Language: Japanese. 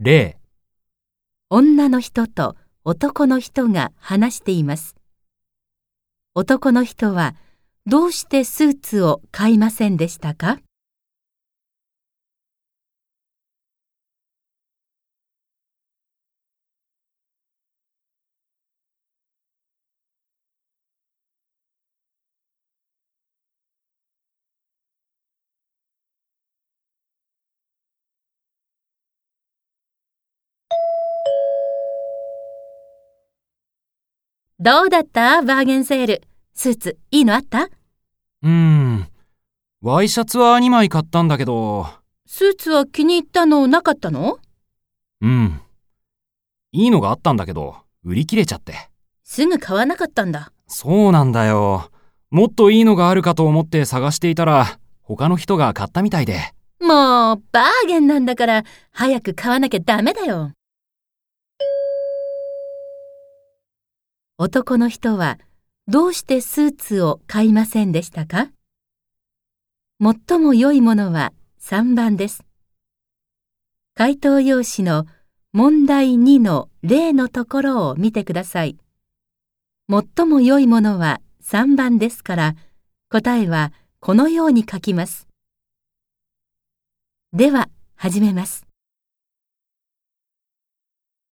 例、女の人と男の人が話しています。男の人はどうしてスーツを買いませんでしたか？どうだった？バーゲンセール。スーツいいのあった？うーん。ワイシャツは2枚買ったんだけど、スーツは気に入ったのなかったの？うん。いいのがあったんだけど、売り切れちゃって。すぐ買わなかったんだ。そうなんだよ。もっといいのがあるかと思って探していたら、他の人が買ったみたいで。もう、バーゲンなんだから、早く買わなきゃダメだよ。男の人は、どうしてスーツを買いませんでしたか？最も良いものは3番です。回答用紙の問題2の例のところを見てください。最も良いものは3番ですから、答えはこのように書きます。では、始めます。